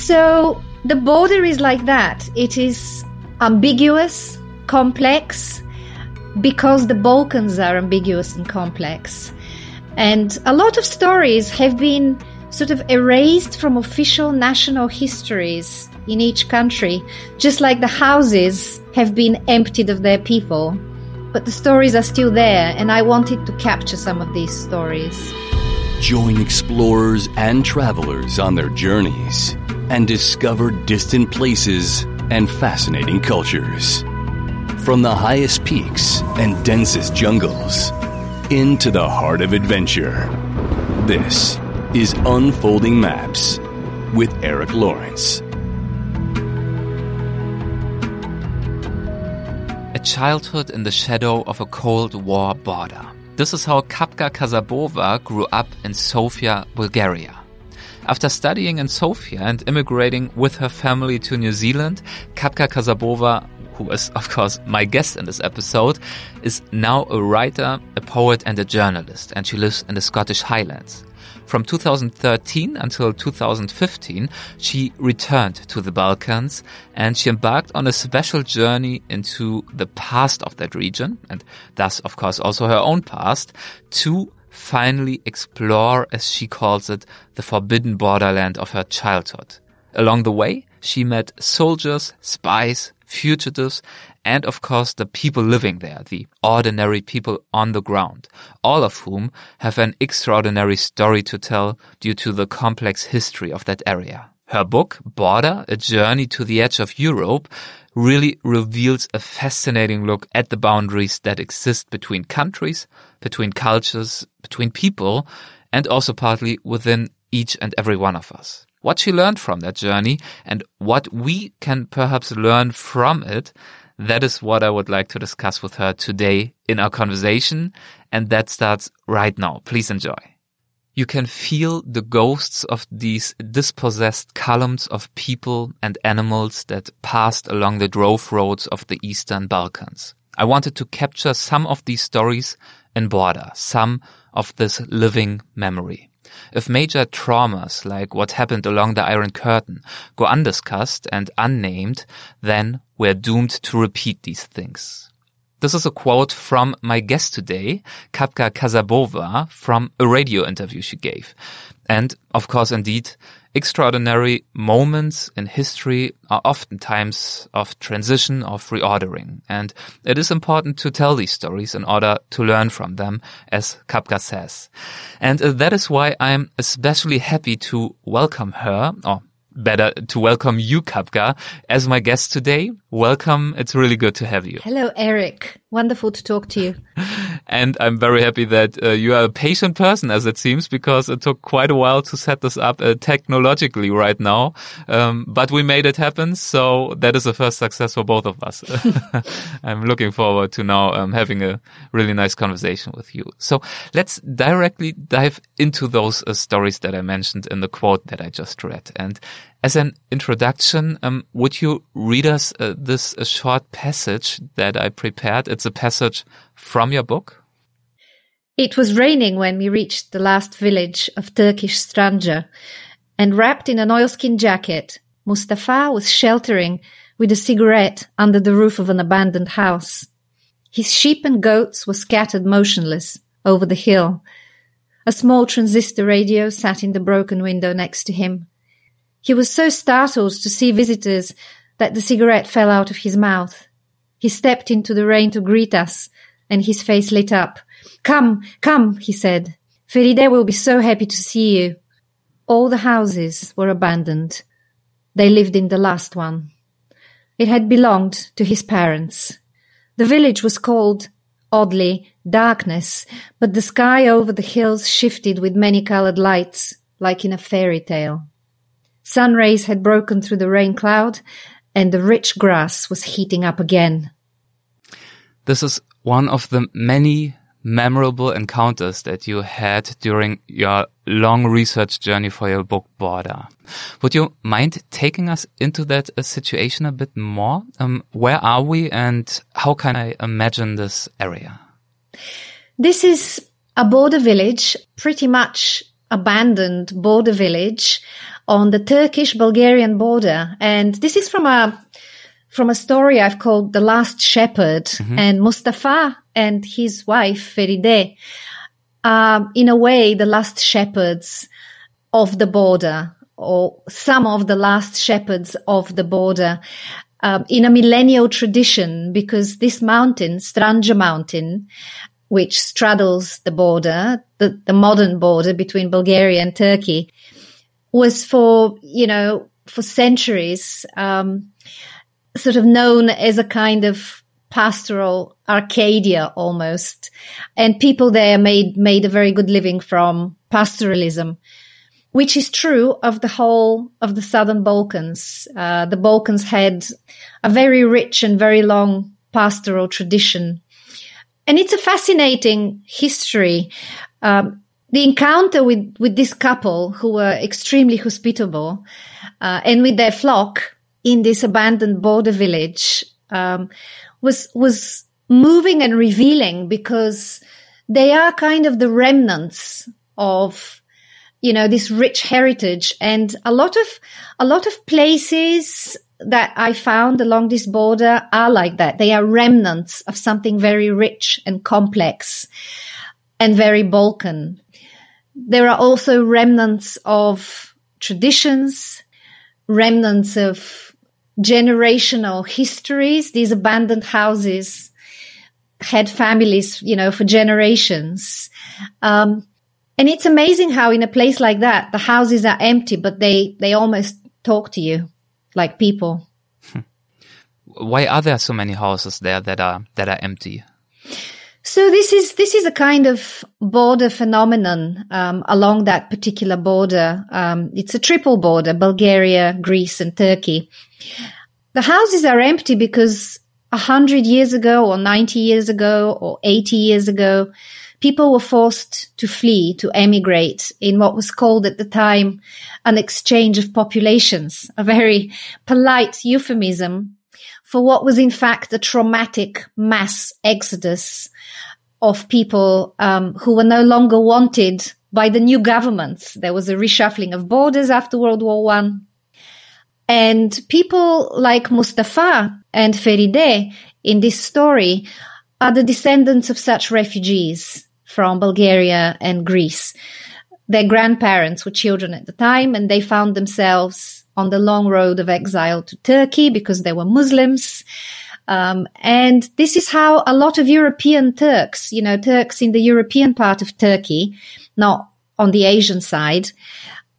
So the border is like that. It is ambiguous, complex, because the Balkans are ambiguous and complex. And a lot of stories have been sort of erased from official national histories in each country, just like the houses have been emptied of their people. But the stories are still there, and I wanted to capture some of these stories. Join explorers and travelers on their journeys and discover distant places and fascinating cultures. From the highest peaks and densest jungles into the heart of adventure. This is Unfolding Maps with Eric Lawrence. A childhood in the shadow of a Cold War border. This is how Kapka Kassabova grew up in Sofia, Bulgaria. After studying in Sofia and immigrating with her family to New Zealand, Kapka Kassabova, who is of course my guest in this episode, is now a writer, a poet and a journalist, and she lives in the Scottish Highlands. From 2013 until 2015, she returned to the Balkans and she embarked on a special journey into the past of that region, and thus, of course, also her own past, to finally explore, as she calls it, the forbidden borderland of her childhood. Along the way, she met soldiers, spies, fugitives, and of course the people living there, the ordinary people on the ground, all of whom have an extraordinary story to tell due to the complex history of that area. Her book, Border, A Journey to the Edge of Europe, really reveals a fascinating look at the boundaries that exist between countries, between cultures, between people, and also partly within each and every one of us. What she learned from that journey and what we can perhaps learn from it, that is what I would like to discuss with her today in our conversation. And that starts right now. Please enjoy. You can feel the ghosts of these dispossessed columns of people and animals that passed along the drove roads of the Eastern Balkans. I wanted to capture some of these stories in border, some of this living memory. If major traumas like what happened along the Iron Curtain go undiscussed and unnamed, then we're doomed to repeat these things. This is a quote from my guest today, Kapka Kassabova, from a radio interview she gave. And of course, indeed, extraordinary moments in history are oftentimes of transition, of reordering. And it is important to tell these stories in order to learn from them, as Kapka says. And uh, that is why I'm especially happy to welcome her, or better to welcome you, Kapka, as my guest today. Welcome. It's really good to have you. Hello, Eric. Wonderful to talk to you. and I'm very happy that uh, you are a patient person, as it seems, because it took quite a while to set this up uh, technologically right now. Um, but we made it happen. So that is the first success for both of us. I'm looking forward to now um, having a really nice conversation with you. So let's directly dive into those uh, stories that I mentioned in the quote that I just read. And as an introduction, um, would you read us uh, this a short passage that I prepared? It's a passage from your book. It was raining when we reached the last village of Turkish Stranja, and wrapped in an oilskin jacket, Mustafa was sheltering with a cigarette under the roof of an abandoned house. His sheep and goats were scattered motionless over the hill. A small transistor radio sat in the broken window next to him. He was so startled to see visitors that the cigarette fell out of his mouth. He stepped into the rain to greet us, and his face lit up. Come, come, he said. Feride will be so happy to see you. All the houses were abandoned. They lived in the last one. It had belonged to his parents. The village was called, oddly, Darkness, but the sky over the hills shifted with many colored lights, like in a fairy tale. Sun rays had broken through the rain cloud, and the rich grass was heating up again. This is one of the many memorable encounters that you had during your long research journey for your book Border. Would you mind taking us into that uh, situation a bit more? Um, where are we and how can I imagine this area? This is a border village, pretty much abandoned border village on the Turkish-Bulgarian border. And this is from a, from a story I've called The Last Shepherd mm-hmm. and Mustafa and his wife Feride, um, in a way, the last shepherds of the border or some of the last shepherds of the border. Um, in a millennial tradition, because this mountain, Stranja Mountain, which straddles the border, the, the modern border between Bulgaria and Turkey, was for, you know, for centuries, um, sort of known as a kind of pastoral Arcadia almost. And people there made, made a very good living from pastoralism, which is true of the whole of the Southern Balkans. Uh, the Balkans had a very rich and very long pastoral tradition and it's a fascinating history. Um, the encounter with, with this couple who were extremely hospitable, uh, and with their flock in this abandoned border village, um, was, was moving and revealing because they are kind of the remnants of, you know, this rich heritage and a lot of, a lot of places that I found along this border are like that. They are remnants of something very rich and complex and very Balkan. There are also remnants of traditions, remnants of generational histories. These abandoned houses had families, you know, for generations. Um, and it's amazing how in a place like that, the houses are empty, but they, they almost talk to you like people. Why are there so many houses there that are that are empty? So this is this is a kind of border phenomenon um, along that particular border. Um, it's a triple border: Bulgaria, Greece, and Turkey. The houses are empty because a hundred years ago, or ninety years ago, or eighty years ago, people were forced to flee, to emigrate in what was called at the time an exchange of populations, a very polite euphemism for what was in fact a traumatic mass exodus of people um, who were no longer wanted by the new governments. There was a reshuffling of borders after World War One. And people like Mustafa and Feride in this story are the descendants of such refugees from Bulgaria and Greece. Their grandparents were children at the time and they found themselves on the long road of exile to Turkey because they were Muslims. Um, and this is how a lot of European Turks, you know, Turks in the European part of Turkey, not on the Asian side,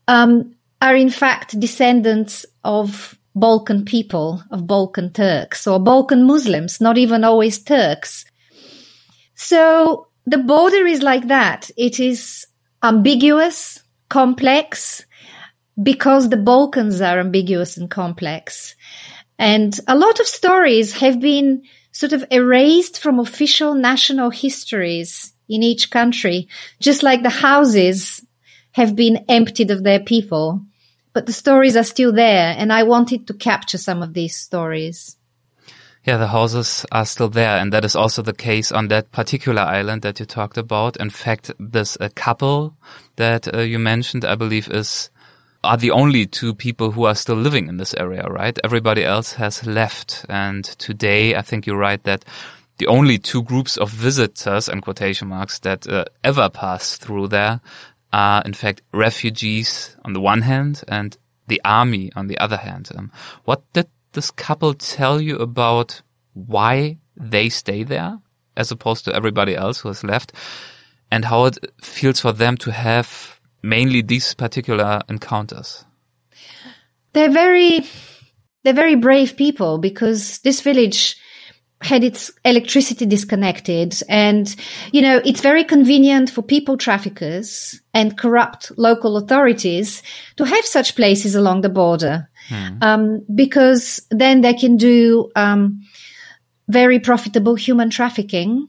um, are in fact descendants of Balkan people, of Balkan Turks or Balkan Muslims, not even always Turks. So the border is like that. It is ambiguous, complex, because the Balkans are ambiguous and complex. And a lot of stories have been sort of erased from official national histories in each country, just like the houses have been emptied of their people. But the stories are still there, and I wanted to capture some of these stories. Yeah, the houses are still there, and that is also the case on that particular island that you talked about. In fact, this uh, couple that uh, you mentioned, I believe, is are the only two people who are still living in this area, right? Everybody else has left, and today, I think you're right that the only two groups of visitors and quotation marks that uh, ever pass through there are, in fact, refugees on the one hand and the army on the other hand. Um, what did this couple tell you about why they stay there as opposed to everybody else who has left and how it feels for them to have mainly these particular encounters? They're very, they're very brave people because this village had its electricity disconnected and you know it's very convenient for people traffickers and corrupt local authorities to have such places along the border hmm. um, because then they can do um, very profitable human trafficking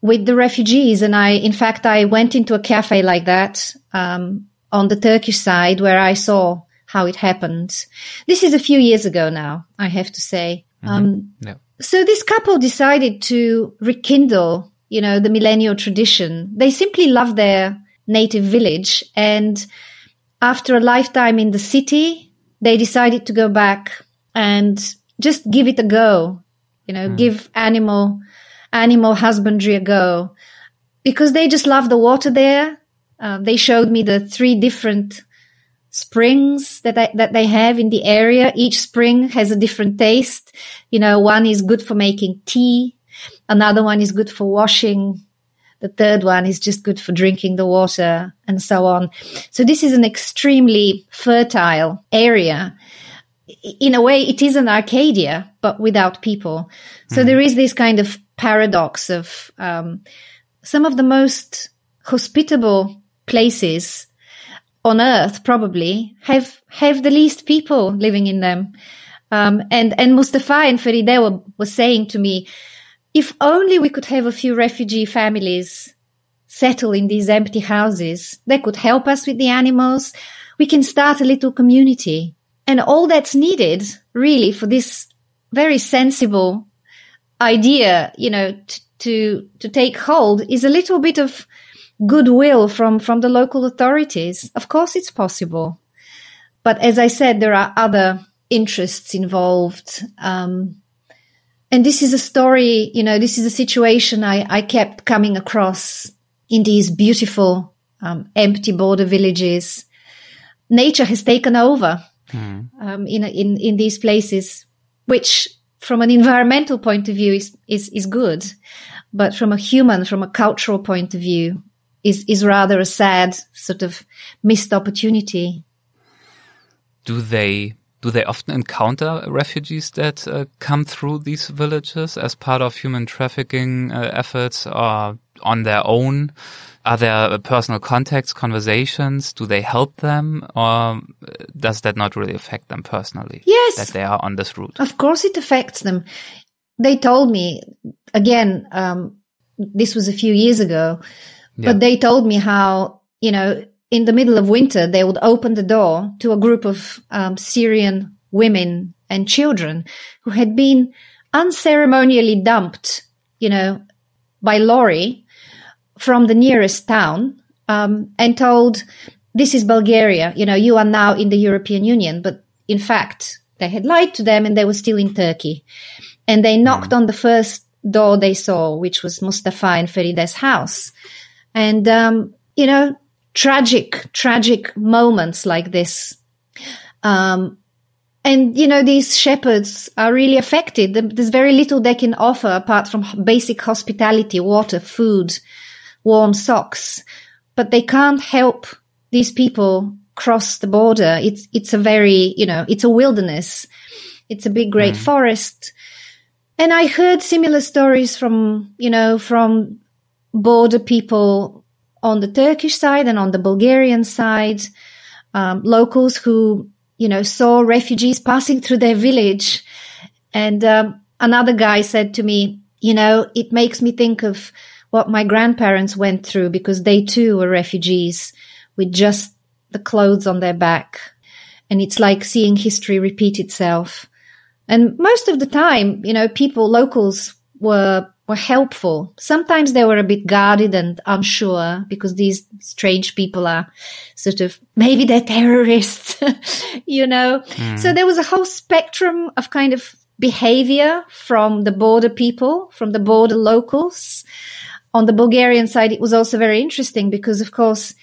with the refugees and i in fact i went into a cafe like that um, on the turkish side where i saw how it happened this is a few years ago now i have to say mm-hmm. Um, yeah so this couple decided to rekindle, you know, the millennial tradition. They simply love their native village and after a lifetime in the city, they decided to go back and just give it a go, you know, mm. give animal, animal husbandry a go because they just love the water there. Uh, they showed me the three different springs that I, that they have in the area. Each spring has a different taste. You know, one is good for making tea. Another one is good for washing. The third one is just good for drinking the water and so on. So this is an extremely fertile area. In a way, it is an Arcadia, but without people. So mm. there is this kind of paradox of um, some of the most hospitable places on earth probably have have the least people living in them. Um, and and Mustafa and Feride were, were saying to me, if only we could have a few refugee families settle in these empty houses, they could help us with the animals. We can start a little community. And all that's needed really for this very sensible idea, you know, t- to, to take hold is a little bit of goodwill from, from the local authorities. Of course, it's possible. But as I said, there are other interests involved. Um, and this is a story, you know, this is a situation I, I kept coming across in these beautiful, um, empty border villages. Nature has taken over, mm. um, in, in, in these places, which from an environmental point of view is, is, is good. But from a human, from a cultural point of view, is is rather a sad sort of missed opportunity. Do they do they often encounter refugees that uh, come through these villages as part of human trafficking uh, efforts or on their own? Are there personal contacts, conversations? Do they help them or does that not really affect them personally? Yes. That they are on this route? Of course it affects them. They told me, again, um, this was a few years ago, but they told me how, you know, in the middle of winter, they would open the door to a group of um, Syrian women and children who had been unceremonially dumped, you know, by lorry from the nearest town um, and told, this is Bulgaria, you know, you are now in the European Union. But in fact, they had lied to them and they were still in Turkey. And they knocked on the first door they saw, which was Mustafa and Feride's house. And, um, you know, tragic, tragic moments like this. Um, and, you know, these shepherds are really affected. There's very little they can offer apart from basic hospitality, water, food, warm socks. But they can't help these people cross the border. It's, it's a very, you know, it's a wilderness. It's a big, great mm. forest. And I heard similar stories from, you know, from border people on the Turkish side and on the Bulgarian side, um, locals who, you know, saw refugees passing through their village. And um, another guy said to me, you know, it makes me think of what my grandparents went through because they too were refugees with just the clothes on their back. And it's like seeing history repeat itself. And most of the time, you know, people, locals were were helpful. Sometimes they were a bit guarded and unsure because these strange people are sort of, maybe they're terrorists, you know? Mm. So there was a whole spectrum of kind of behavior from the border people, from the border locals. On the Bulgarian side, it was also very interesting because, of course,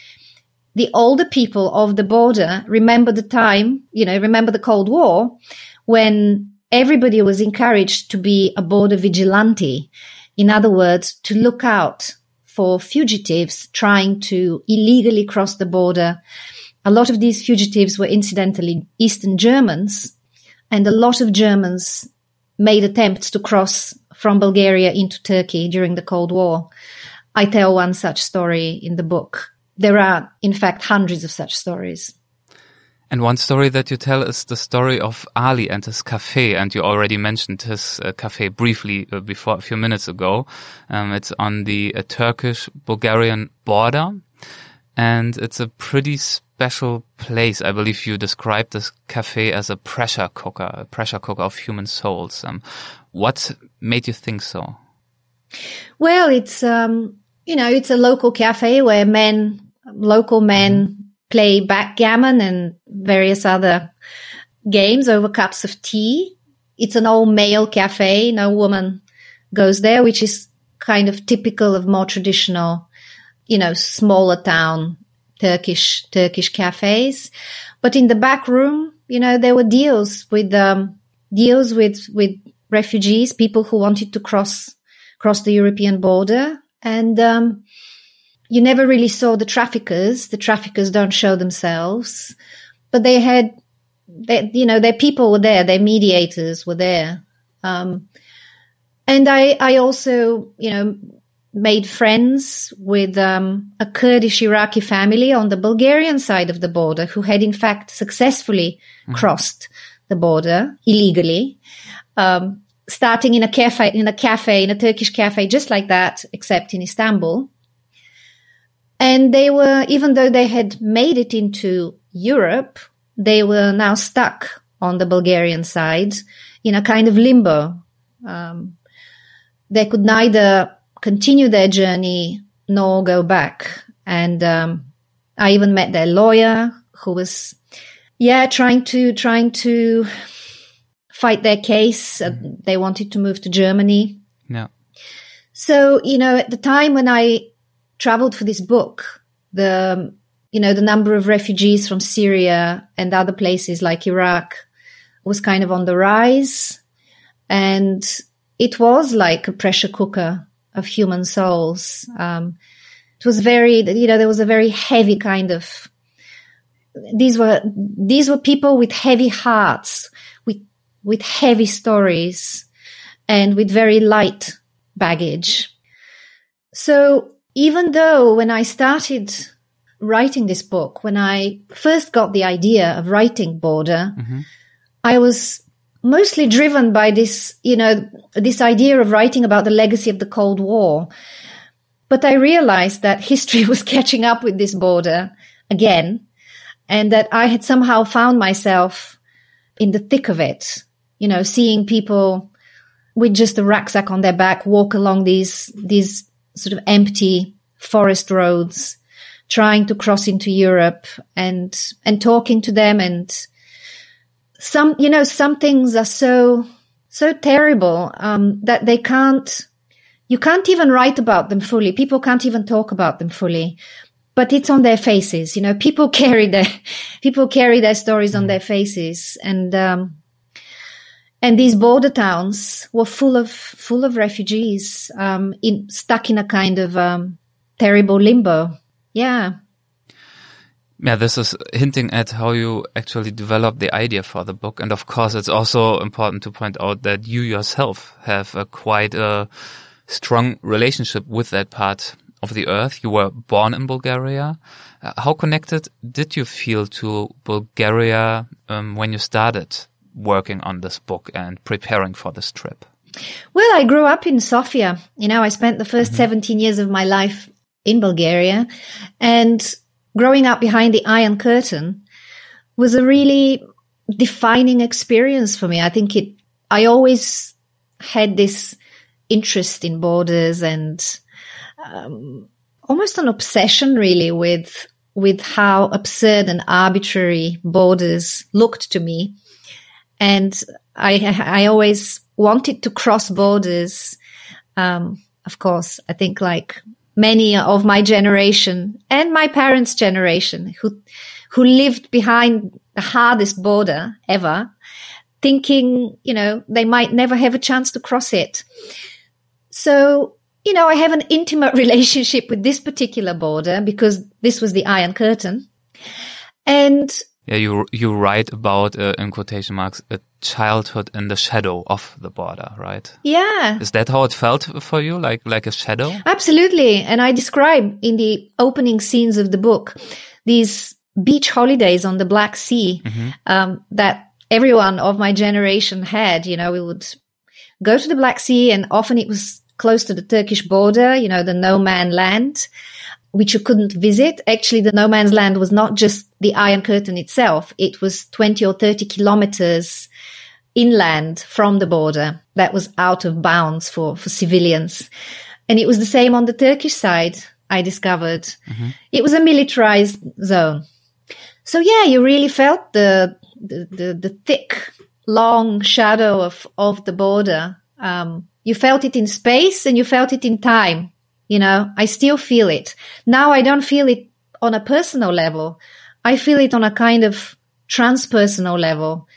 the older people of the border remember the time, you know, remember the Cold War when everybody was encouraged to be a border vigilante. In other words, to look out for fugitives trying to illegally cross the border. A lot of these fugitives were incidentally Eastern Germans, and a lot of Germans made attempts to cross from Bulgaria into Turkey during the Cold War. I tell one such story in the book. There are, in fact, hundreds of such stories. And one story that you tell is the story of Ali and his cafe. And you already mentioned his uh, cafe briefly uh, before a few minutes ago. Um, it's on the uh, Turkish Bulgarian border. And it's a pretty special place. I believe you described this cafe as a pressure cooker, a pressure cooker of human souls. Um, what made you think so? Well, it's, um, you know, it's a local cafe where men, local men, mm play backgammon and various other games over cups of tea. It's an all male cafe. No woman goes there, which is kind of typical of more traditional, you know, smaller town Turkish, Turkish cafes. But in the back room, you know, there were deals with, um, deals with, with refugees, people who wanted to cross, cross the European border. And, um, you never really saw the traffickers. The traffickers don't show themselves, but they had, they, you know, their people were there. Their mediators were there. Um, and I, I also, you know, made friends with um, a Kurdish Iraqi family on the Bulgarian side of the border who had in fact successfully mm-hmm. crossed the border illegally. Um, starting in a cafe, in a cafe, in a Turkish cafe, just like that, except in Istanbul. And they were, even though they had made it into Europe, they were now stuck on the Bulgarian side in a kind of limbo. Um, they could neither continue their journey nor go back. And um, I even met their lawyer who was, yeah, trying to trying to fight their case. Mm-hmm. they wanted to move to Germany. Yeah. So you know, at the time when I traveled for this book, the you know the number of refugees from Syria and other places like Iraq was kind of on the rise, and it was like a pressure cooker of human souls. Um, it was very, you know, there was a very heavy kind of. These were these were people with heavy hearts, with with heavy stories, and with very light baggage. So even though when I started writing this book, when I first got the idea of writing Border, mm-hmm. I was mostly driven by this, you know, this idea of writing about the legacy of the Cold War. But I realized that history was catching up with this border again and that I had somehow found myself in the thick of it, you know, seeing people with just a rucksack on their back walk along these, these sort of empty forest roads, trying to cross into Europe and, and talking to them. And some, you know, some things are so, so terrible, um, that they can't, you can't even write about them fully. People can't even talk about them fully, but it's on their faces. You know, people carry their, people carry their stories on their faces. And, um, and these border towns were full of full of refugees um, in stuck in a kind of um, terrible limbo yeah yeah this is hinting at how you actually developed the idea for the book and of course it's also important to point out that you yourself have a quite a strong relationship with that part of the earth you were born in bulgaria uh, how connected did you feel to bulgaria um, when you started working on this book and preparing for this trip? Well, I grew up in Sofia. You know, I spent the 1st mm-hmm. 17 years of my life in Bulgaria and growing up behind the Iron Curtain was a really defining experience for me. I think it, I always had this interest in borders and um, almost an obsession really with with how absurd and arbitrary borders looked to me. And I, I always wanted to cross borders. Um, of course, I think like many of my generation and my parents' generation who, who lived behind the hardest border ever, thinking, you know, they might never have a chance to cross it. So, you know, I have an intimate relationship with this particular border because this was the Iron Curtain. And yeah, you you write about uh, in quotation marks a childhood in the shadow of the border, right? Yeah. Is that how it felt for you, like like a shadow? Absolutely, and I describe in the opening scenes of the book these beach holidays on the Black Sea mm-hmm. um, that everyone of my generation had. You know, we would go to the Black Sea, and often it was close to the Turkish border. You know, the no man land which you couldn't visit. Actually, the no man's land was not just the Iron Curtain itself. It was 20 or 30 kilometers inland from the border that was out of bounds for, for civilians. And it was the same on the Turkish side, I discovered. Mm-hmm. It was a militarized zone. So yeah, you really felt the, the, the, the thick, long shadow of, of the border. Um, you felt it in space and you felt it in time. You know, I still feel it. Now I don't feel it on a personal level. I feel it on a kind of transpersonal level.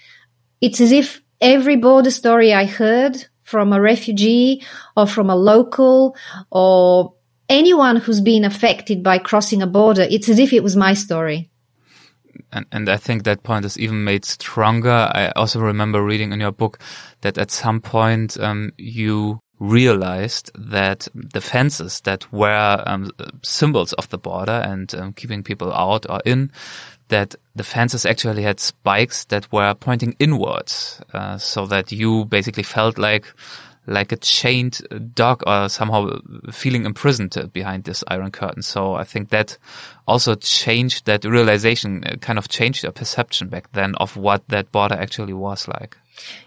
It's as if every border story I heard from a refugee or from a local or anyone who's been affected by crossing a border, it's as if it was my story. And, and I think that point is even made stronger. I also remember reading in your book that at some point um, you realized that the fences that were um, symbols of the border and um, keeping people out or in, that the fences actually had spikes that were pointing inwards, uh, so that you basically felt like like a chained dog or somehow feeling imprisoned behind this iron curtain. So I think that also changed that realization, uh, kind of changed your perception back then of what that border actually was like.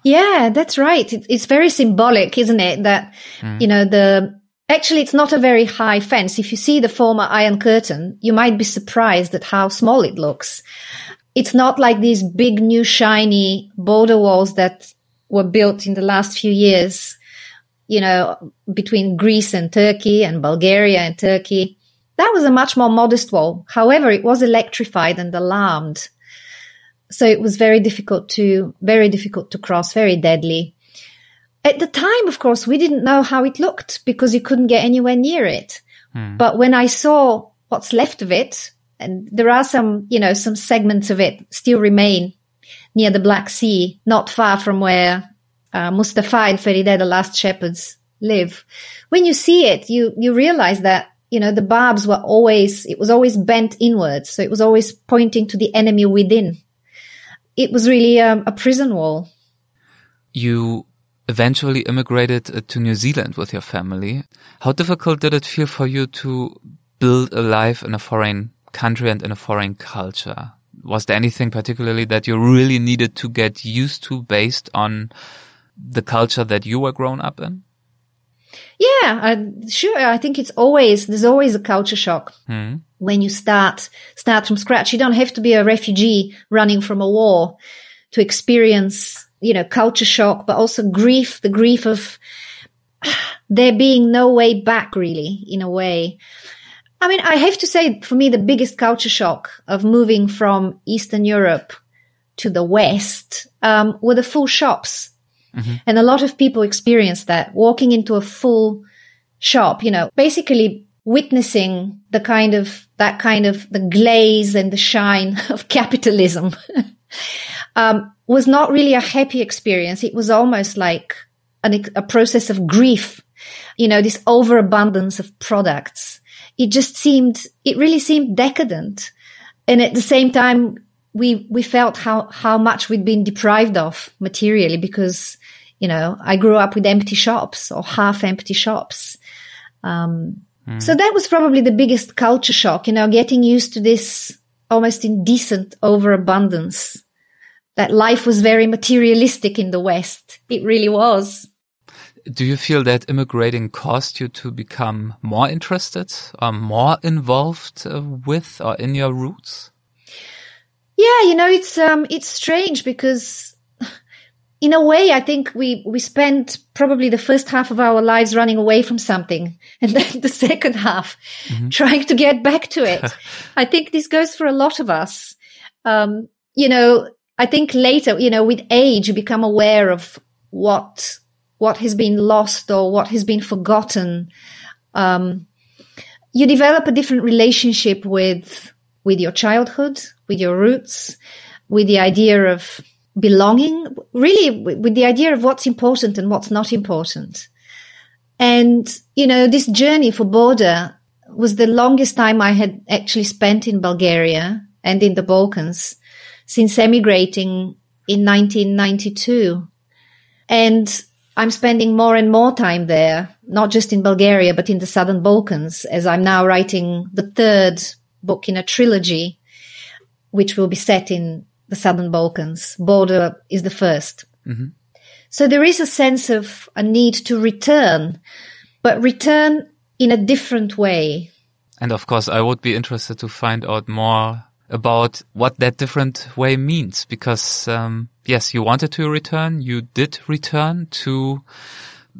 Yeah, that's right. It's very symbolic, isn't it? That, mm. you know, the, actually it's not a very high fence. If you see the former Iron Curtain, you might be surprised at how small it looks. It's not like these big new shiny border walls that were built in the last few years, you know, between Greece and Turkey and Bulgaria and Turkey. That was a much more modest wall. However, it was electrified and alarmed. So it was very difficult to, very difficult to cross, very deadly. At the time, of course, we didn't know how it looked because you couldn't get anywhere near it. Hmm. But when I saw what's left of it, and there are some, you know, some segments of it still remain near the Black Sea, not far from where uh, Mustafa and Feride, the last shepherds, live. When you see it, you, you realize that, you know, the barbs were always, it was always bent inwards. So it was always pointing to the enemy within it was really um, a prison wall. You eventually immigrated uh, to New Zealand with your family. How difficult did it feel for you to build a life in a foreign country and in a foreign culture? Was there anything particularly that you really needed to get used to based on the culture that you were grown up in? Yeah, I, sure. I think it's always, there's always a culture shock. Mm when you start start from scratch. You don't have to be a refugee running from a war to experience, you know, culture shock, but also grief, the grief of there being no way back really in a way. I mean, I have to say for me, the biggest culture shock of moving from Eastern Europe to the West, um, were the full shops. Mm-hmm. And a lot of people experience that walking into a full shop, you know, basically witnessing the kind of that kind of the glaze and the shine of capitalism um, was not really a happy experience. It was almost like an, a process of grief. You know, this overabundance of products. It just seemed, it really seemed decadent. And at the same time, we, we felt how, how much we'd been deprived of materially because, you know, I grew up with empty shops or half empty shops. Um, Mm. So that was probably the biggest culture shock, you know, getting used to this almost indecent overabundance. That life was very materialistic in the West. It really was. Do you feel that immigrating caused you to become more interested or more involved uh, with or in your roots? Yeah, you know, it's um it's strange because in a way, I think we, we spent probably the first half of our lives running away from something and then the second half mm-hmm. trying to get back to it. I think this goes for a lot of us. Um, you know, I think later, you know, with age, you become aware of what, what has been lost or what has been forgotten. Um, you develop a different relationship with, with your childhood, with your roots, with the idea of belonging, really with the idea of what's important and what's not important. And, you know, this journey for border was the longest time I had actually spent in Bulgaria and in the Balkans since emigrating in 1992. And I'm spending more and more time there, not just in Bulgaria, but in the Southern Balkans, as I'm now writing the third book in a trilogy, which will be set in the Southern Balkans. Border is the 1st mm-hmm. So there is a sense of a need to return, but return in a different way. And of course, I would be interested to find out more about what that different way means because um, yes you wanted to return you did return to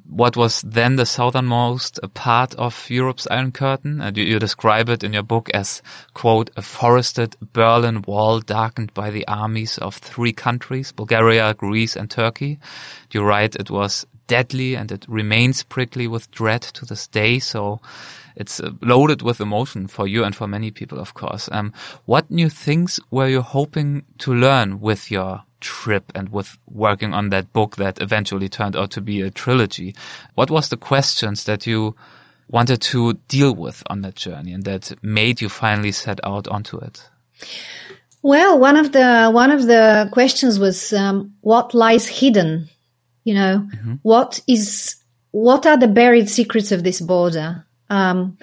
what was then the southernmost part of Europe's Iron Curtain. And you, you, describe it in your book as, quote, a forested Berlin wall darkened by the armies of three countries, Bulgaria, Greece, and Turkey. You write it was deadly and it remains prickly with dread to this day. So it's uh, loaded with emotion for you and for many people, of course. Um, what new things were you hoping to learn with your trip and with working on that book that eventually turned out to be a trilogy. What was the questions that you wanted to deal with on that journey and that made you finally set out onto it? Well, one of the one of the questions was um, what lies hidden. You know, mm-hmm. what is what are the buried secrets of this border? Um,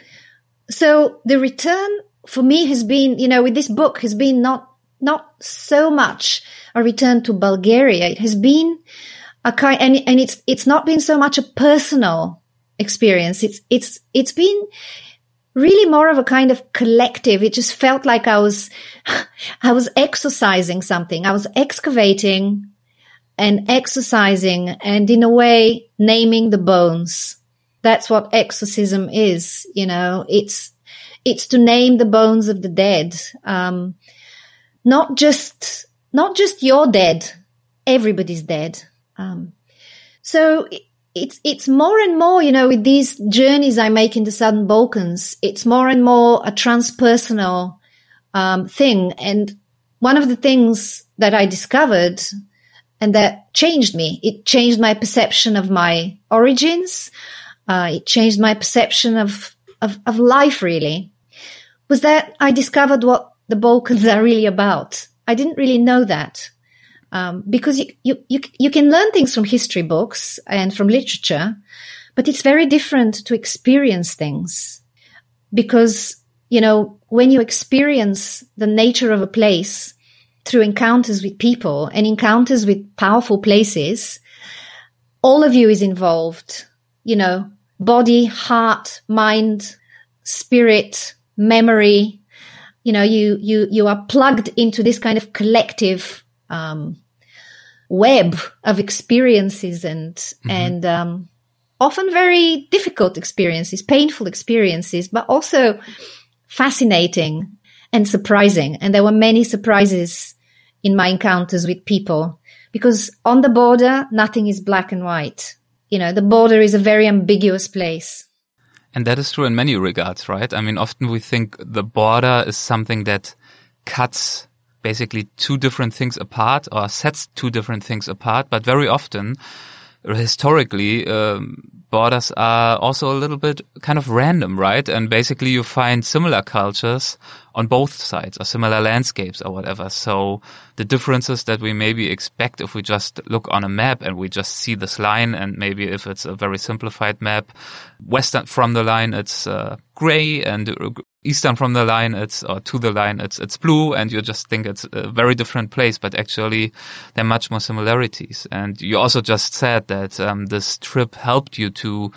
so the return for me has been, you know, with this book has been not not so much a return to Bulgaria. It has been a kind, and, and it's, it's not been so much a personal experience. It's, it's, it's been really more of a kind of collective. It just felt like I was, I was exercising something. I was excavating and exercising and in a way naming the bones. That's what exorcism is, you know, it's, it's to name the bones of the dead. Um, not just not just your dead, everybody's dead. Um, so it's it's more and more, you know, with these journeys I make in the Southern Balkans, it's more and more a transpersonal um, thing. And one of the things that I discovered and that changed me, it changed my perception of my origins. Uh, it changed my perception of, of, of life really was that I discovered what the Balkans are really about. I didn't really know that. Um, because you, you, you, you can learn things from history books and from literature, but it's very different to experience things because, you know, when you experience the nature of a place through encounters with people and encounters with powerful places, all of you is involved, you know, body, heart, mind, spirit, memory, you know, you, you, you are plugged into this kind of collective, um, web of experiences and, mm-hmm. and, um, often very difficult experiences, painful experiences, but also fascinating and surprising. And there were many surprises in my encounters with people because on the border, nothing is black and white. You know, the border is a very ambiguous place. And that is true in many regards, right? I mean, often we think the border is something that cuts basically two different things apart or sets two different things apart, but very often, historically, um, borders are also a little bit kind of random, right? And basically you find similar cultures on both sides or similar landscapes or whatever. So the differences that we maybe expect if we just look on a map and we just see this line and maybe if it's a very simplified map, western from the line it's uh, gray and eastern from the line it's or to the line it's it's blue and you just think it's a very different place but actually there are much more similarities and you also just said that um, this trip helped you to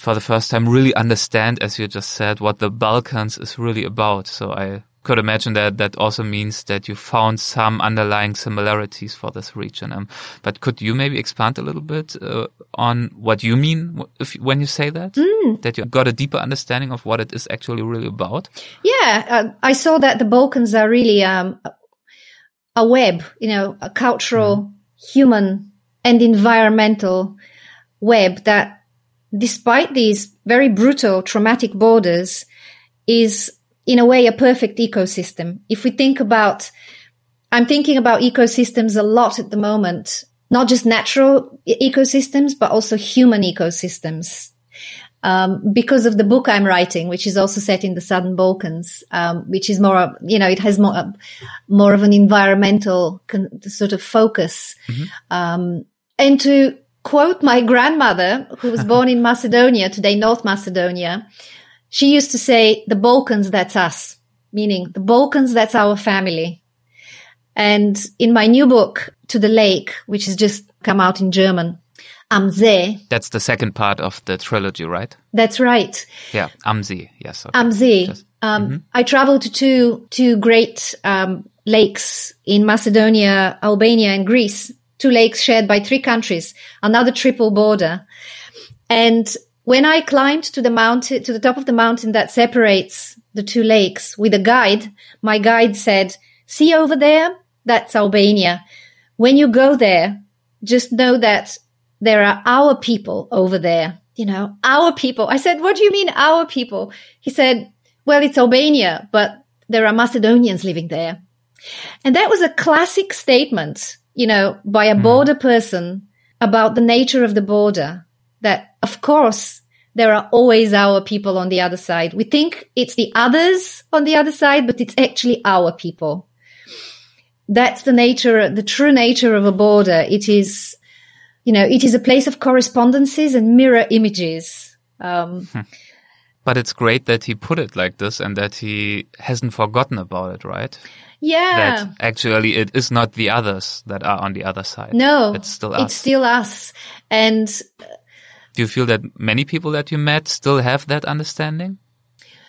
for the first time really understand, as you just said, what the Balkans is really about. So I could imagine that that also means that you found some underlying similarities for this region. Um, but could you maybe expand a little bit uh, on what you mean if, when you say that? Mm. That you got a deeper understanding of what it is actually really about? Yeah, uh, I saw that the Balkans are really um, a web, you know, a cultural, mm. human, and environmental web that despite these very brutal, traumatic borders, is in a way a perfect ecosystem. If we think about, I'm thinking about ecosystems a lot at the moment, not just natural ecosystems, but also human ecosystems. Um, because of the book I'm writing, which is also set in the Southern Balkans, um, which is more, you know, it has more, more of an environmental con- sort of focus. Mm-hmm. Um, and to quote my grandmother, who was born in Macedonia, today North Macedonia. She used to say, the Balkans, that's us, meaning the Balkans, that's our family. And in my new book, To the Lake, which has just come out in German, Am See. That's the second part of the trilogy, right? That's right. Yeah, Am See, yes. Okay. Am See. Um, mm-hmm. I traveled to two, two great, um, lakes in Macedonia, Albania and Greece, two lakes shared by three countries, another triple border. And when I climbed to the mountain, to the top of the mountain that separates the two lakes with a guide, my guide said, see over there? That's Albania. When you go there, just know that there are our people over there. You know, our people. I said, what do you mean our people? He said, well, it's Albania, but there are Macedonians living there. And that was a classic statement, you know, by a hmm. border person about the nature of the border that of course there are always our people on the other side. We think it's the others on the other side, but it's actually our people. That's the nature, the true nature of a border. It is, you know, it is a place of correspondences and mirror images. Um, hmm. But it's great that he put it like this and that he hasn't forgotten about it, right? Yeah. That actually it is not the others that are on the other side. No. It's still us. It's still us. And do you feel that many people that you met still have that understanding?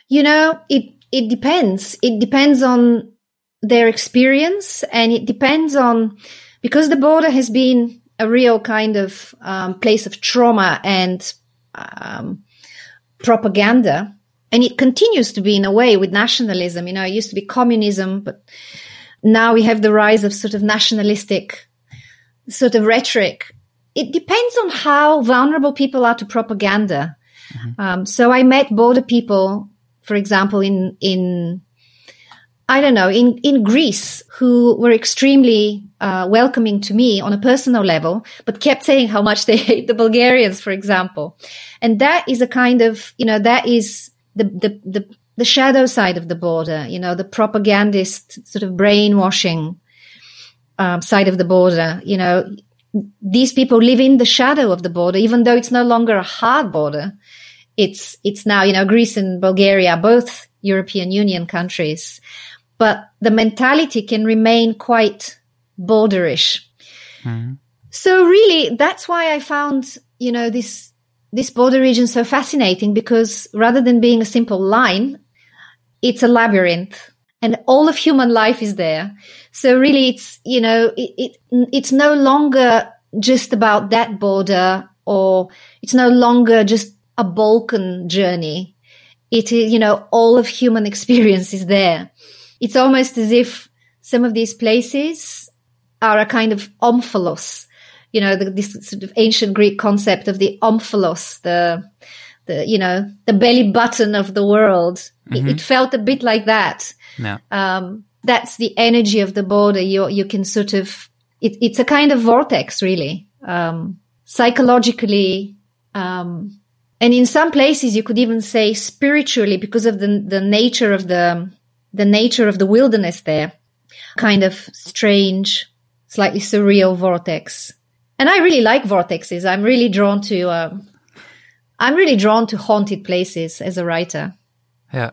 You know, it, it depends. It depends on their experience and it depends on, because the border has been a real kind of um, place of trauma and um, propaganda. And it continues to be in a way with nationalism. You know, it used to be communism, but now we have the rise of sort of nationalistic sort of rhetoric it depends on how vulnerable people are to propaganda. Mm-hmm. Um, so I met border people, for example, in in I don't know in in Greece, who were extremely uh, welcoming to me on a personal level, but kept saying how much they hate the Bulgarians, for example, and that is a kind of you know that is the the the, the shadow side of the border, you know, the propagandist sort of brainwashing um, side of the border. You know, these people live in the shadow of the border, even though it's no longer a hard border. It's, it's now, you know, Greece and Bulgaria, both European Union countries, but the mentality can remain quite borderish. Mm-hmm. So really, that's why I found, you know, this, this border region so fascinating because rather than being a simple line, it's a labyrinth and all of human life is there. So really it's, you know, it, it, it's no longer just about that border or it's no longer just a Balkan journey. It is, you know, all of human experience is there. It's almost as if some of these places are a kind of omphalos, you know, the, this sort of ancient Greek concept of the omphalos, the, the, you know, the belly button of the world. Mm-hmm. It, it, felt a bit like that. Yeah. Um, that's the energy of the border. You you can sort of it, it's a kind of vortex, really, um, psychologically, um, and in some places you could even say spiritually because of the the nature of the the nature of the wilderness there, kind of strange, slightly surreal vortex. And I really like vortexes. I'm really drawn to. Uh, I'm really drawn to haunted places as a writer. Yeah.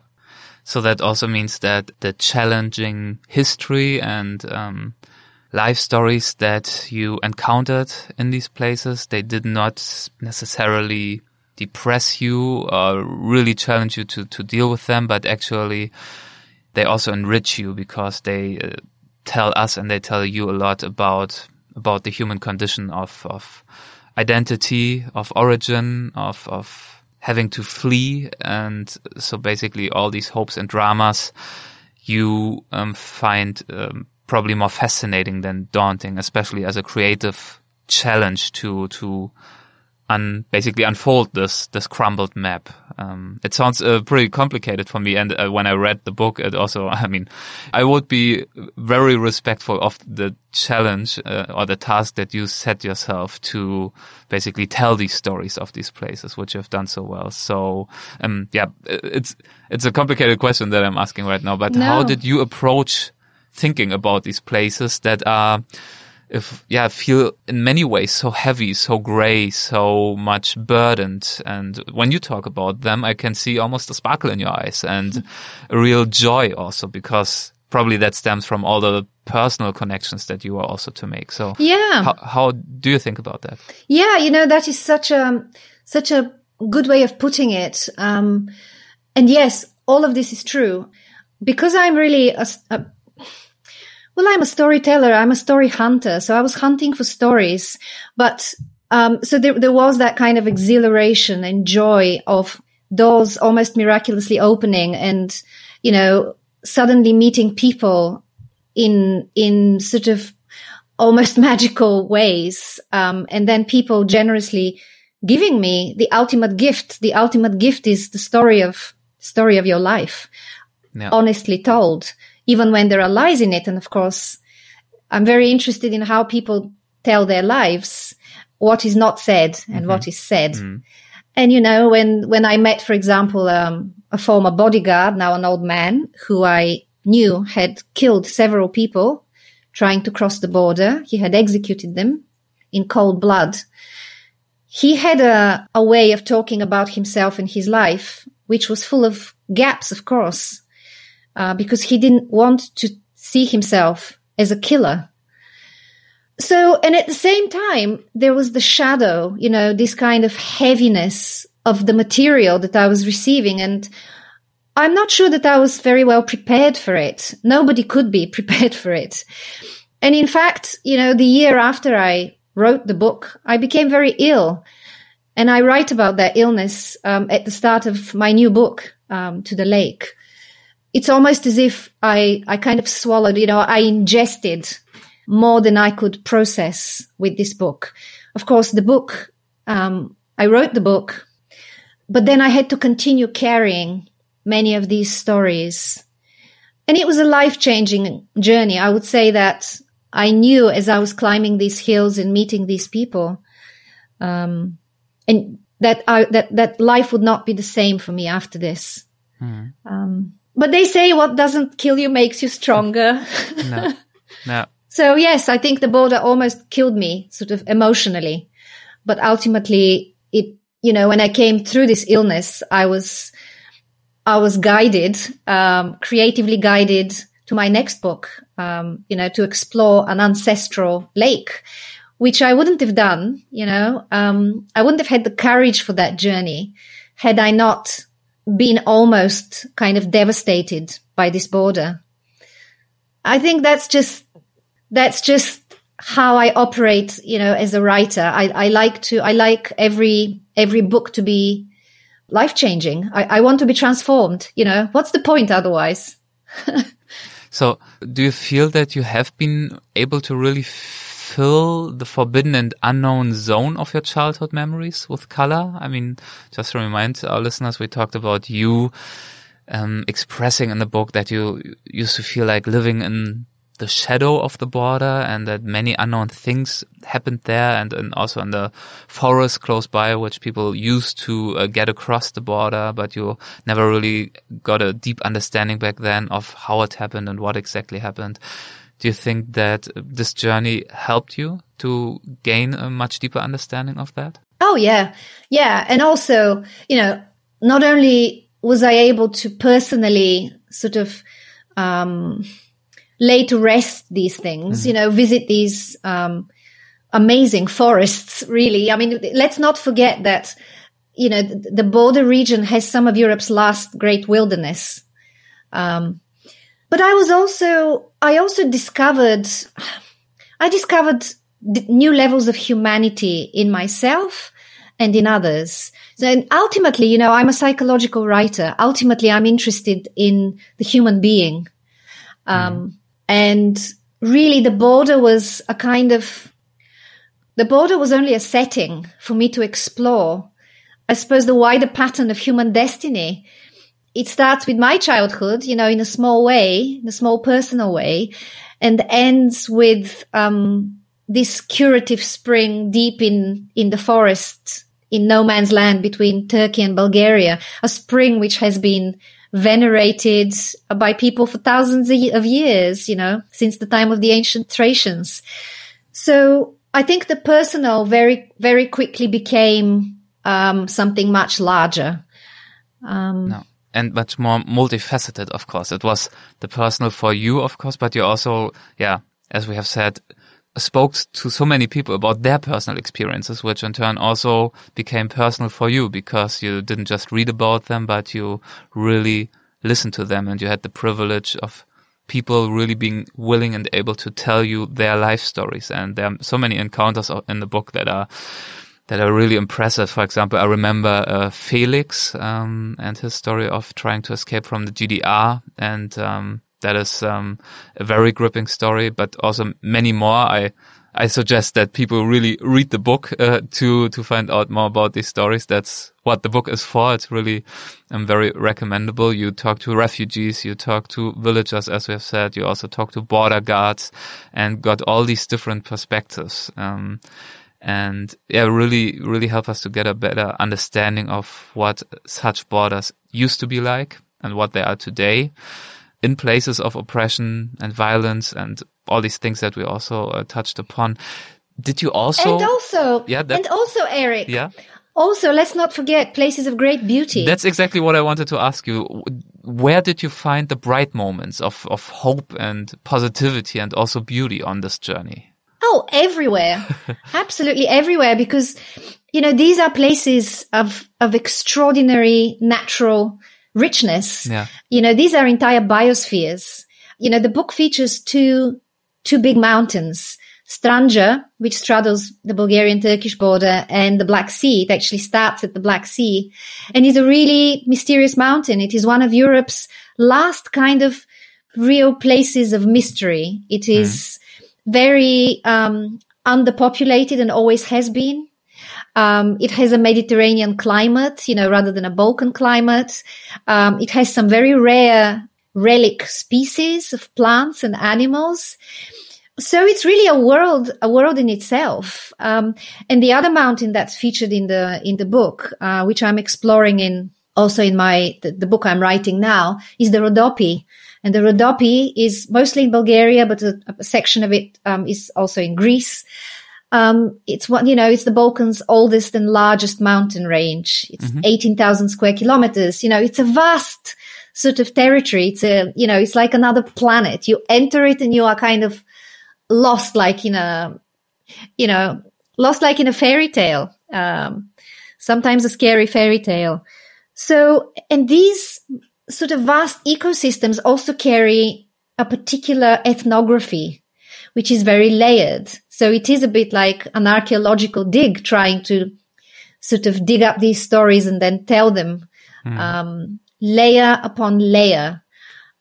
So that also means that the challenging history and um, life stories that you encountered in these places, they did not necessarily depress you or really challenge you to, to deal with them, but actually they also enrich you because they uh, tell us and they tell you a lot about about the human condition of of identity, of origin, of of having to flee. And so basically all these hopes and dramas you um, find um, probably more fascinating than daunting, especially as a creative challenge to, to un, basically unfold this this crumbled map. Um, it sounds uh, pretty complicated for me, and uh, when I read the book, it also, I mean, I would be very respectful of the challenge uh, or the task that you set yourself to basically tell these stories of these places, which you've done so well. So, um, yeah, it's it's a complicated question that I'm asking right now, but no. how did you approach thinking about these places that are if yeah feel in many ways so heavy so gray so much burdened. And when you talk about them i can see almost a sparkle in your eyes and a real joy also because probably that stems from all the personal connections that you are also to make. So yeah. how, how do you think about that? Yeah you know that is such a such a good way of putting it. Um and yes all of this is true. Because I'm really a, a well, I'm a storyteller. I'm a story hunter. So I was hunting for stories, but um, so there, there was that kind of exhilaration and joy of doors almost miraculously opening and, you know, suddenly meeting people in, in sort of almost magical ways. Um, and then people generously giving me the ultimate gift. The ultimate gift is the story of, story of your life, yeah. honestly told even when there are lies in it. And of course, I'm very interested in how people tell their lives, what is not said and mm-hmm. what is said. Mm-hmm. And you know, when when I met, for example, um, a former bodyguard, now an old man, who I knew had killed several people trying to cross the border, he had executed them in cold blood. He had a, a way of talking about himself and his life, which was full of gaps, of course, uh, because he didn't want to see himself as a killer. So, and at the same time, there was the shadow, you know, this kind of heaviness of the material that I was receiving. And I'm not sure that I was very well prepared for it. Nobody could be prepared for it. And in fact, you know, the year after I wrote the book, I became very ill. And I write about that illness um, at the start of my new book, um, To the Lake it's almost as if I, I kind of swallowed, you know, I ingested more than I could process with this book. Of course, the book, um, I wrote the book, but then I had to continue carrying many of these stories. And it was a life changing journey. I would say that I knew as I was climbing these hills and meeting these people, um, and that I, that, that life would not be the same for me after this. Mm. Um, but they say what doesn't kill you makes you stronger. no. No. So yes, I think the border almost killed me sort of emotionally. But ultimately it, you know, when I came through this illness, I was, I was guided, um, creatively guided to my next book, um, you know, to explore an ancestral lake, which I wouldn't have done, you know, um, I wouldn't have had the courage for that journey had I not been almost kind of devastated by this border. I think that's just, that's just how I operate, you know, as a writer. I, I like to, I like every, every book to be life changing. I, I want to be transformed, you know, what's the point otherwise? so do you feel that you have been able to really fill the forbidden and unknown zone of your childhood memories with color? I mean, just to remind our listeners, we talked about you um, expressing in the book that you used to feel like living in the shadow of the border and that many unknown things happened there and, and also in the forest close by which people used to uh, get across the border but you never really got a deep understanding back then of how it happened and what exactly happened do you think that this journey helped you to gain a much deeper understanding of that? Oh, yeah. Yeah. And also, you know, not only was I able to personally sort of, um, lay to rest these things, mm-hmm. you know, visit these, um, amazing forests, really. I mean, let's not forget that, you know, the border region has some of Europe's last great wilderness. Um, but I was also, I also discovered, I discovered new levels of humanity in myself and in others. So, and ultimately, you know, I'm a psychological writer. Ultimately, I'm interested in the human being. Um, mm. and really the border was a kind of, the border was only a setting for me to explore, I suppose, the wider pattern of human destiny it starts with my childhood, you know, in a small way, in a small personal way, and ends with um, this curative spring deep in in the forest in no man's land between Turkey and Bulgaria, a spring which has been venerated by people for thousands of years, you know, since the time of the ancient Thracians. So I think the personal very, very quickly became um, something much larger. Um, no and much more multifaceted, of course. It was the personal for you, of course, but you also, yeah, as we have said, spoke to so many people about their personal experiences, which in turn also became personal for you because you didn't just read about them, but you really listened to them and you had the privilege of people really being willing and able to tell you their life stories. And there are so many encounters in the book that are that are really impressive. For example, I remember uh, Felix um, and his story of trying to escape from the GDR, and um, that is um, a very gripping story. But also many more. I I suggest that people really read the book uh, to to find out more about these stories. That's what the book is for. It's really um, very recommendable. You talk to refugees, you talk to villagers, as we have said. You also talk to border guards, and got all these different perspectives. Um, and yeah, really, really help us to get a better understanding of what such borders used to be like and what they are today in places of oppression and violence and all these things that we also uh, touched upon. Did you also? And also, yeah, that, and also, Eric. Yeah. Also, let's not forget places of great beauty. That's exactly what I wanted to ask you. Where did you find the bright moments of, of hope and positivity and also beauty on this journey? Oh, everywhere. Absolutely everywhere because, you know, these are places of, of extraordinary natural richness. Yeah. You know, these are entire biospheres. You know, the book features two, two big mountains. Stranja, which straddles the Bulgarian-Turkish border and the Black Sea. It actually starts at the Black Sea and is a really mysterious mountain. It is one of Europe's last kind of real places of mystery. It is mm. Very um, underpopulated and always has been. Um, it has a Mediterranean climate, you know, rather than a Balkan climate. Um, it has some very rare relic species of plants and animals. So it's really a world, a world in itself. Um, and the other mountain that's featured in the, in the book, uh, which I'm exploring in also in my, the, the, book I'm writing now is the Rhodope. And the Rodopi is mostly in Bulgaria, but a, a section of it um, is also in Greece. Um, it's what, you know, it's the Balkans' oldest and largest mountain range. It's mm-hmm. 18,000 square kilometers. You know, it's a vast sort of territory. It's a, you know, it's like another planet. You enter it and you are kind of lost like in a, you know, lost like in a fairy tale. Um, sometimes a scary fairy tale. So, and these sort of vast ecosystems also carry a particular ethnography, which is very layered. So it is a bit like an archaeological dig trying to sort of dig up these stories and then tell them, mm. um, layer upon layer.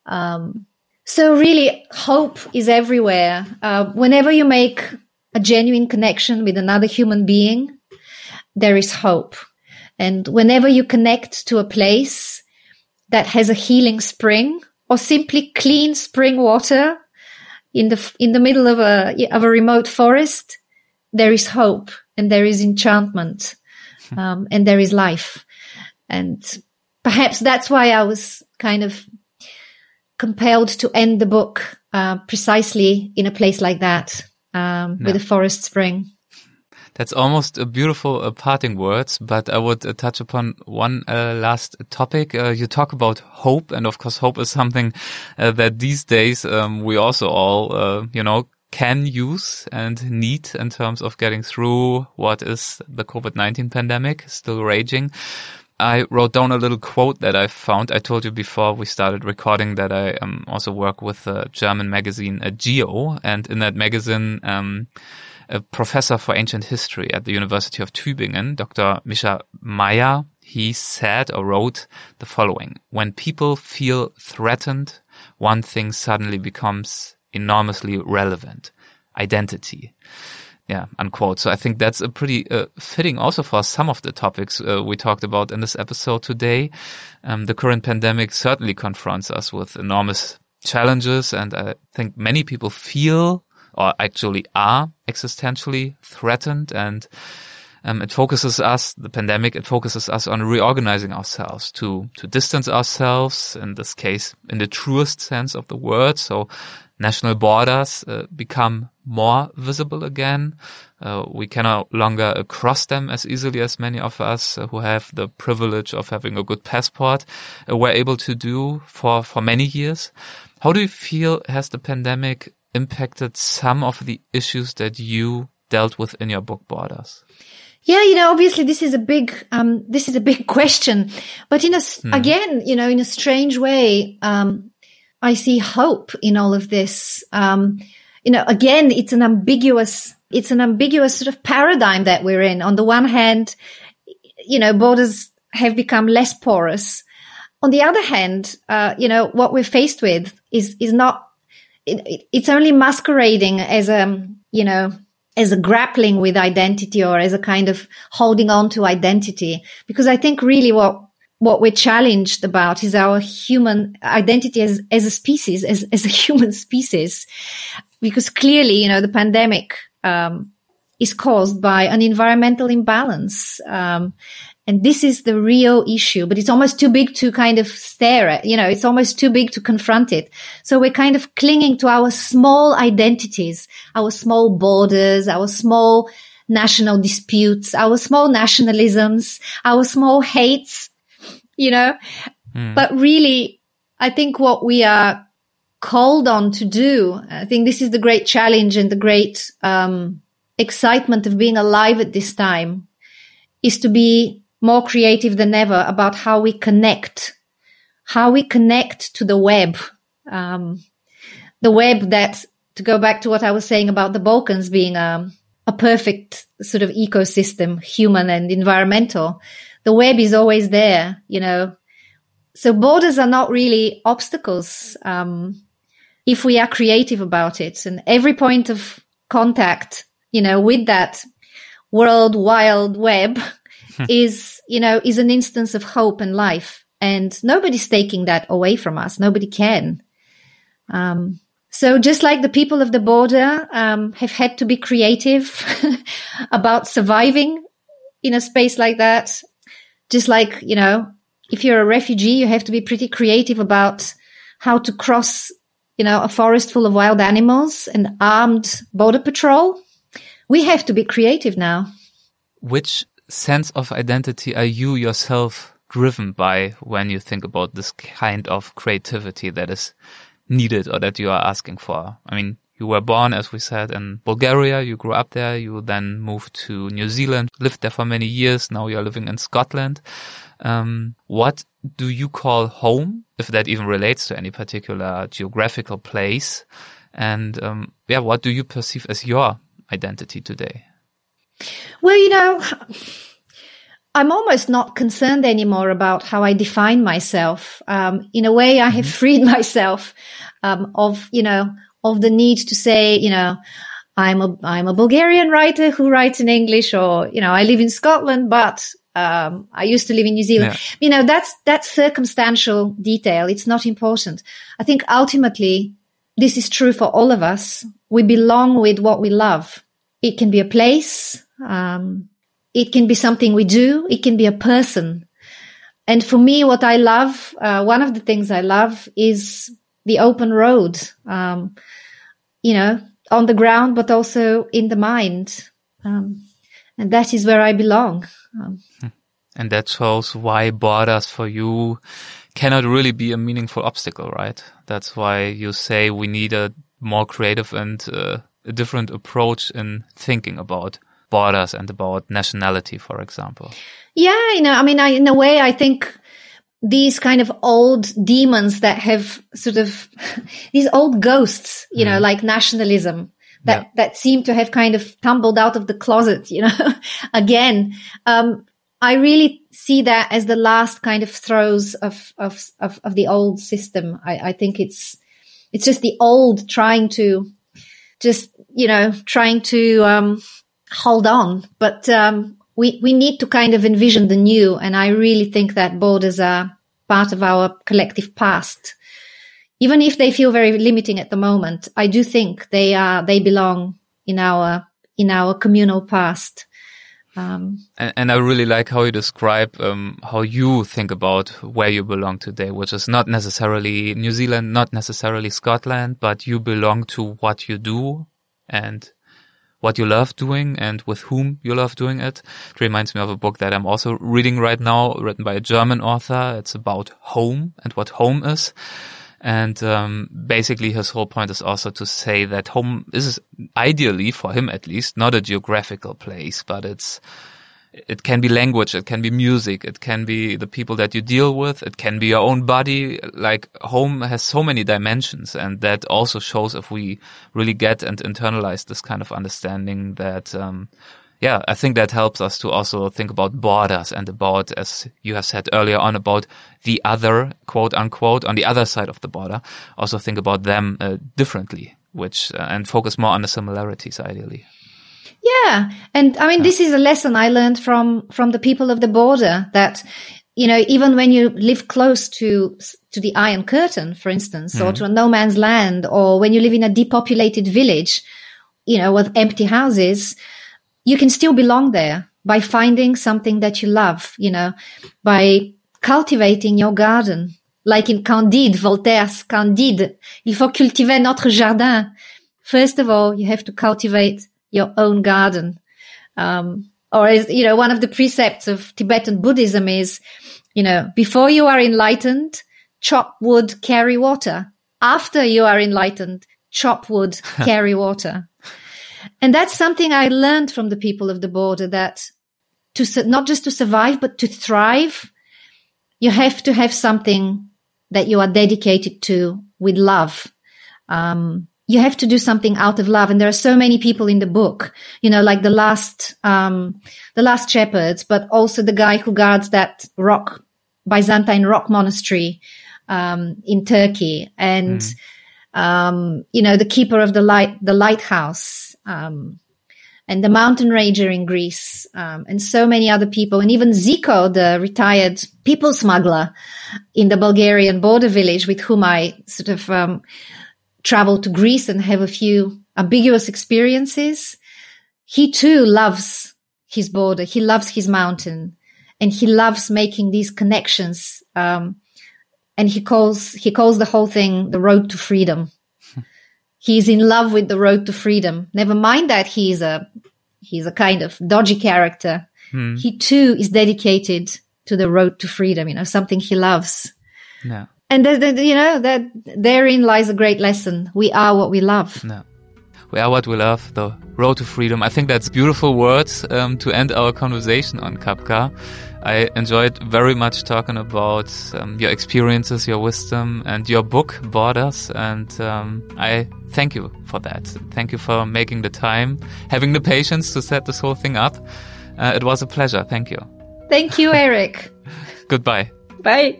Um, so really hope is everywhere. Uh, whenever you make a genuine connection with another human being, there is hope. And whenever you connect to a place that has a healing spring or simply clean spring water, in the in the middle of a of a remote forest, there is hope and there is enchantment, hmm. um, and there is life, and perhaps that's why I was kind of compelled to end the book uh, precisely in a place like that um, with a forest spring. That's almost a beautiful uh, parting words, but I would uh, touch upon one uh, last topic. Uh, you talk about hope, and of course, hope is something uh, that these days um, we also all, uh, you know, can use and need in terms of getting through what is the COVID-19 pandemic still raging. I wrote down a little quote that I found. I told you before we started recording that I um, also work with a German magazine, Geo, and in that magazine, um, a professor for ancient history at the University of Tübingen, Dr. Mischa Meier, he said or wrote the following. When people feel threatened, one thing suddenly becomes enormously relevant. Identity. Yeah, unquote. So I think that's a pretty uh, fitting also for some of the topics uh, we talked about in this episode today. Um, the current pandemic certainly confronts us with enormous challenges, and I think many people feel or actually are existentially threatened and um, it focuses us, the pandemic, it focuses us on reorganizing ourselves to, to distance ourselves, in this case, in the truest sense of the word. So national borders uh, become more visible again. Uh, we can no longer cross them as easily as many of us uh, who have the privilege of having a good passport uh, were able to do for, for many years. How do you feel has the pandemic impacted some of the issues that you dealt with in your book Borders? Yeah, you know, obviously this is a big, um, this is a big question, but in a, mm. again, you know, in a strange way, um, I see hope in all of this. Um, you know, again, it's an ambiguous, it's an ambiguous sort of paradigm that we're in. On the one hand, you know, borders have become less porous. On the other hand, uh, you know, what we're faced with is, is not, it, it's only masquerading as a, you know, as a grappling with identity or as a kind of holding on to identity. Because I think really what, what we're challenged about is our human identity as, as a species, as, as a human species. Because clearly, you know, the pandemic, um, is caused by an environmental imbalance. Um, and this is the real issue, but it's almost too big to kind of stare at, you know, it's almost too big to confront it. So we're kind of clinging to our small identities, our small borders, our small national disputes, our small nationalisms, our small hates, you know, mm. but really, I think what we are called on to do, I think this is the great challenge and the great, um, excitement of being alive at this time is to be more creative than ever about how we connect, how we connect to the web. Um, the web that, to go back to what I was saying about the Balkans being a, a perfect sort of ecosystem, human and environmental. The web is always there, you know. So borders are not really obstacles. Um, if we are creative about it and every point of contact, you know, with that world wild web is, you know, is an instance of hope and life. And nobody's taking that away from us. Nobody can. Um, so just like the people of the border um, have had to be creative about surviving in a space like that, just like you know, if you're a refugee, you have to be pretty creative about how to cross, you know, a forest full of wild animals and armed border patrol. We have to be creative now. Which sense of identity are you yourself driven by when you think about this kind of creativity that is needed or that you are asking for? I mean, you were born, as we said, in Bulgaria. You grew up there. You then moved to New Zealand, lived there for many years. Now you're living in Scotland. Um, what do you call home, if that even relates to any particular geographical place? And um, yeah, what do you perceive as your identity today? Well, you know, I'm almost not concerned anymore about how I define myself. Um, in a way, I have mm-hmm. freed myself um, of, you know, of the need to say, you know, I'm a I'm a Bulgarian writer who writes in English, or you know, I live in Scotland, but um, I used to live in New Zealand. Yeah. You know, that's that's circumstantial detail. It's not important. I think ultimately, this is true for all of us. We belong with what we love. It can be a place, um, it can be something we do. It can be a person. And for me, what I love, uh, one of the things I love is the open road. Um, you know, on the ground, but also in the mind. Um, and that is where I belong. Um, and that shows why borders for you cannot really be a meaningful obstacle, right? That's why you say we need a more creative and uh, a different approach in thinking about borders and about nationality, for example. Yeah, you know, I mean, I, in a way, I think these kind of old demons that have sort of these old ghosts, you mm. know, like nationalism that, yeah. that seem to have kind of tumbled out of the closet, you know, again. Um, I really see that as the last kind of throes of, of, of, of the old system. I, I think it's, it's just the old trying to just, you know, trying to, um, hold on. But um, we we need to kind of envision the new, and I really think that borders are part of our collective past. Even if they feel very limiting at the moment, I do think they are they belong in our in our communal past. Um, and, and, I really like how you describe um, how you think about where you belong today, which is not necessarily New Zealand, not necessarily Scotland, but you belong to what you do and what you love doing and with whom you love doing it. It reminds me of a book that I'm also reading right now, written by a German author. It's about home and what home is. And um, basically, his whole point is also to say that home is ideally, for him at least, not a geographical place, but it's it can be language, it can be music, it can be the people that you deal with, it can be your own body. Like home has so many dimensions and that also shows if we really get and internalize this kind of understanding that, um, yeah, I think that helps us to also think about borders and about, as you have said earlier on, about the other, quote unquote, on the other side of the border. Also think about them uh, differently, which, uh, and focus more on the similarities ideally. Yeah. And I mean, this is a lesson I learned from, from the people of the border that, you know, even when you live close to, to the Iron Curtain, for instance, mm-hmm. or to a no man's land, or when you live in a depopulated village, you know, with empty houses, you can still belong there by finding something that you love, you know, by cultivating your garden. Like in Candide, Voltaire's Candide, il faut cultiver notre jardin. First of all, you have to cultivate your own garden. Um, or is, you know, one of the precepts of Tibetan Buddhism is, you know, before you are enlightened, chop wood, carry water. After you are enlightened, chop wood, carry water. And that's something I learned from the people of the border that to not just to survive, but to thrive, you have to have something that you are dedicated to with love. Um, you have to do something out of love. And there are so many people in the book, you know, like the last, um, the last shepherds, but also the guy who guards that rock, Byzantine rock monastery, um, in Turkey. And, mm. um, you know, the keeper of the light, the lighthouse, um, and the mountain ranger in Greece, um, and so many other people, and even Zico, the retired people smuggler in the Bulgarian border village with whom I sort of, um, travel to Greece and have a few ambiguous experiences, he too loves his border. He loves his mountain and he loves making these connections. Um, and he calls, he calls the whole thing the road to freedom. he's in love with the road to freedom. Never mind that he's a, he's a kind of dodgy character. Hmm. He too is dedicated to the road to freedom, you know, something he loves. Yeah and the, the, you know that therein lies a great lesson. We are what we love. No. We are what we love, the road to freedom. I think that's beautiful words um, to end our conversation on Kapka. I enjoyed very much talking about um, your experiences, your wisdom, and your book, Borders. And um, I thank you for that. Thank you for making the time, having the patience to set this whole thing up. Uh, it was a pleasure. Thank you. Thank you, Eric. Goodbye. Bye.